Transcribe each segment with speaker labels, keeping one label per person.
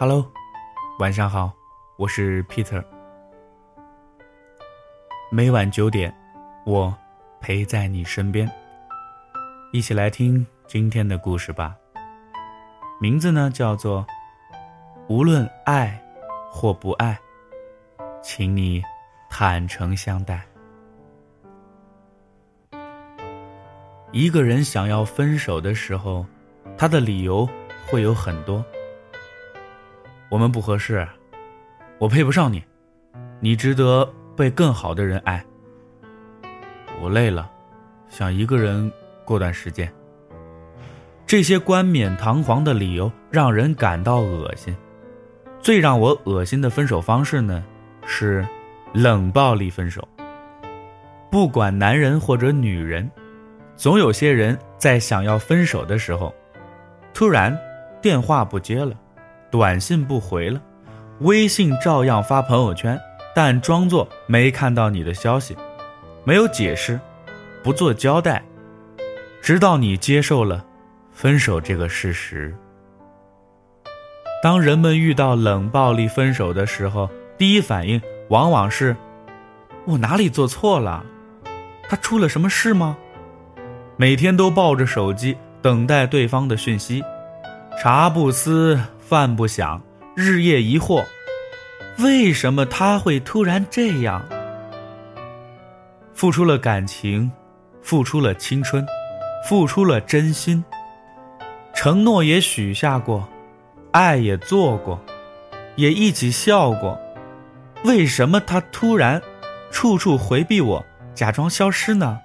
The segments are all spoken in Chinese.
Speaker 1: Hello，晚上好，我是 Peter。每晚九点，我陪在你身边，一起来听今天的故事吧。名字呢叫做“无论爱或不爱，请你坦诚相待”。一个人想要分手的时候，他的理由会有很多。我们不合适，我配不上你，你值得被更好的人爱。我累了，想一个人过段时间。这些冠冕堂皇的理由让人感到恶心。最让我恶心的分手方式呢，是冷暴力分手。不管男人或者女人，总有些人在想要分手的时候，突然电话不接了。短信不回了，微信照样发朋友圈，但装作没看到你的消息，没有解释，不做交代，直到你接受了分手这个事实。当人们遇到冷暴力分手的时候，第一反应往往是：我哪里做错了？他出了什么事吗？每天都抱着手机等待对方的讯息，茶不思。饭不想，日夜疑惑，为什么他会突然这样？付出了感情，付出了青春，付出了真心，承诺也许下过，爱也做过，也一起笑过，为什么他突然处处回避我，假装消失呢？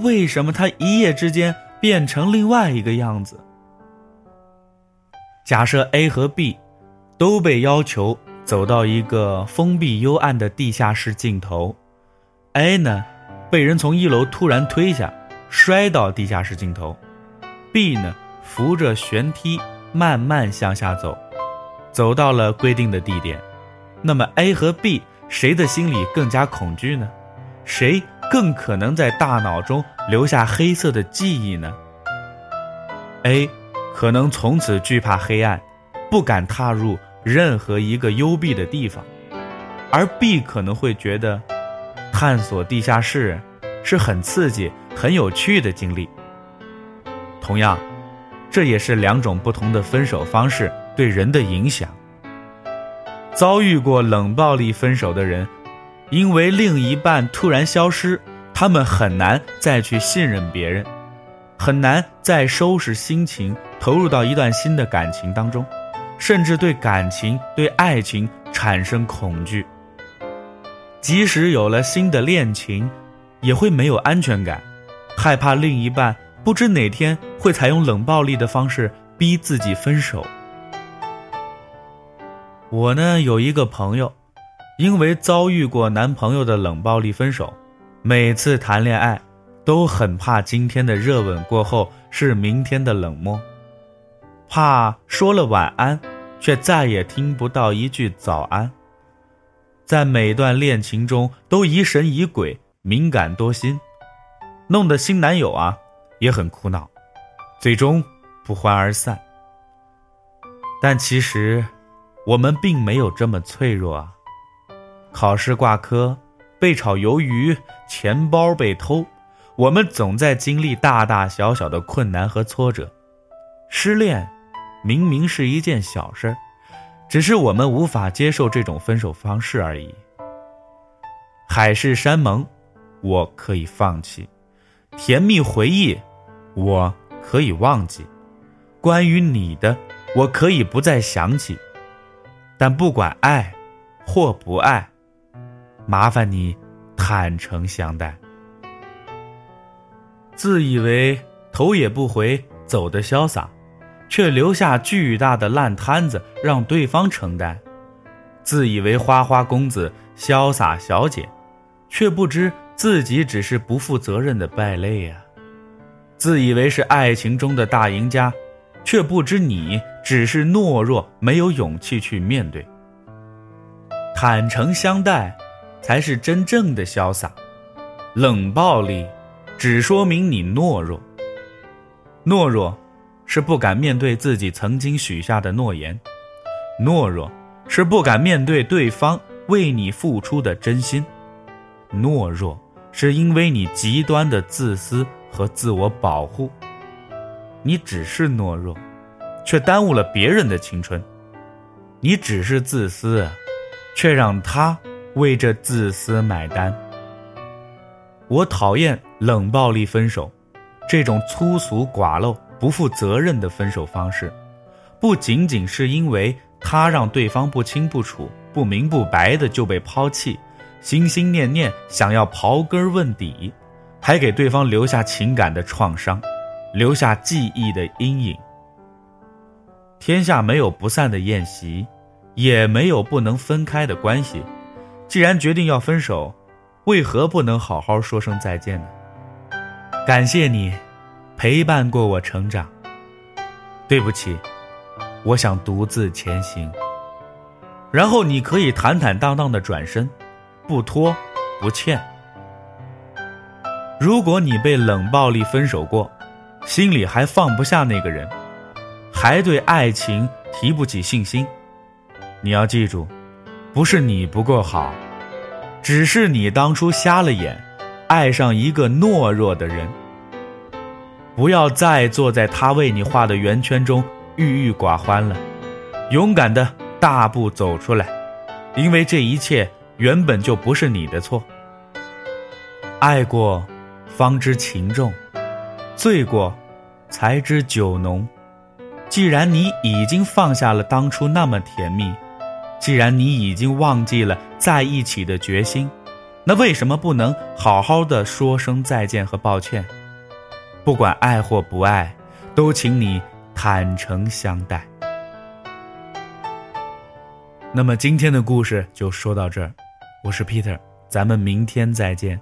Speaker 1: 为什么他一夜之间变成另外一个样子？假设 A 和 B 都被要求走到一个封闭幽暗的地下室尽头，A 呢被人从一楼突然推下，摔到地下室尽头；B 呢扶着悬梯慢慢向下走，走到了规定的地点。那么 A 和 B 谁的心里更加恐惧呢？谁更可能在大脑中留下黑色的记忆呢？A。可能从此惧怕黑暗，不敢踏入任何一个幽闭的地方，而 B 可能会觉得，探索地下室是很刺激、很有趣的经历。同样，这也是两种不同的分手方式对人的影响。遭遇过冷暴力分手的人，因为另一半突然消失，他们很难再去信任别人。很难再收拾心情，投入到一段新的感情当中，甚至对感情、对爱情产生恐惧。即使有了新的恋情，也会没有安全感，害怕另一半不知哪天会采用冷暴力的方式逼自己分手。我呢有一个朋友，因为遭遇过男朋友的冷暴力分手，每次谈恋爱。都很怕今天的热吻过后是明天的冷漠，怕说了晚安，却再也听不到一句早安。在每段恋情中都疑神疑鬼、敏感多心，弄得新男友啊也很苦恼，最终不欢而散。但其实，我们并没有这么脆弱啊！考试挂科，被炒鱿鱼，钱包被偷。我们总在经历大大小小的困难和挫折，失恋明明是一件小事儿，只是我们无法接受这种分手方式而已。海誓山盟，我可以放弃；甜蜜回忆，我可以忘记；关于你的，我可以不再想起。但不管爱或不爱，麻烦你坦诚相待。自以为头也不回走的潇洒，却留下巨大的烂摊子让对方承担；自以为花花公子、潇洒小姐，却不知自己只是不负责任的败类呀；自以为是爱情中的大赢家，却不知你只是懦弱，没有勇气去面对。坦诚相待，才是真正的潇洒；冷暴力。只说明你懦弱。懦弱，是不敢面对自己曾经许下的诺言；懦弱是不敢面对对方为你付出的真心，懦弱是因为你极端的自私和自我保护。你只是懦弱，却耽误了别人的青春；你只是自私，却让他为这自私买单。我讨厌冷暴力分手，这种粗俗寡陋、不负责任的分手方式，不仅仅是因为他让对方不清不楚、不明不白的就被抛弃，心心念念想要刨根问底，还给对方留下情感的创伤，留下记忆的阴影。天下没有不散的宴席，也没有不能分开的关系。既然决定要分手。为何不能好好说声再见呢？感谢你，陪伴过我成长。对不起，我想独自前行。然后你可以坦坦荡荡的转身，不拖不欠。如果你被冷暴力分手过，心里还放不下那个人，还对爱情提不起信心，你要记住，不是你不够好。只是你当初瞎了眼，爱上一个懦弱的人。不要再坐在他为你画的圆圈中郁郁寡欢了，勇敢的大步走出来，因为这一切原本就不是你的错。爱过，方知情重；醉过，才知酒浓。既然你已经放下了当初那么甜蜜。既然你已经忘记了在一起的决心，那为什么不能好好的说声再见和抱歉？不管爱或不爱，都请你坦诚相待。那么今天的故事就说到这儿，我是 Peter，咱们明天再见。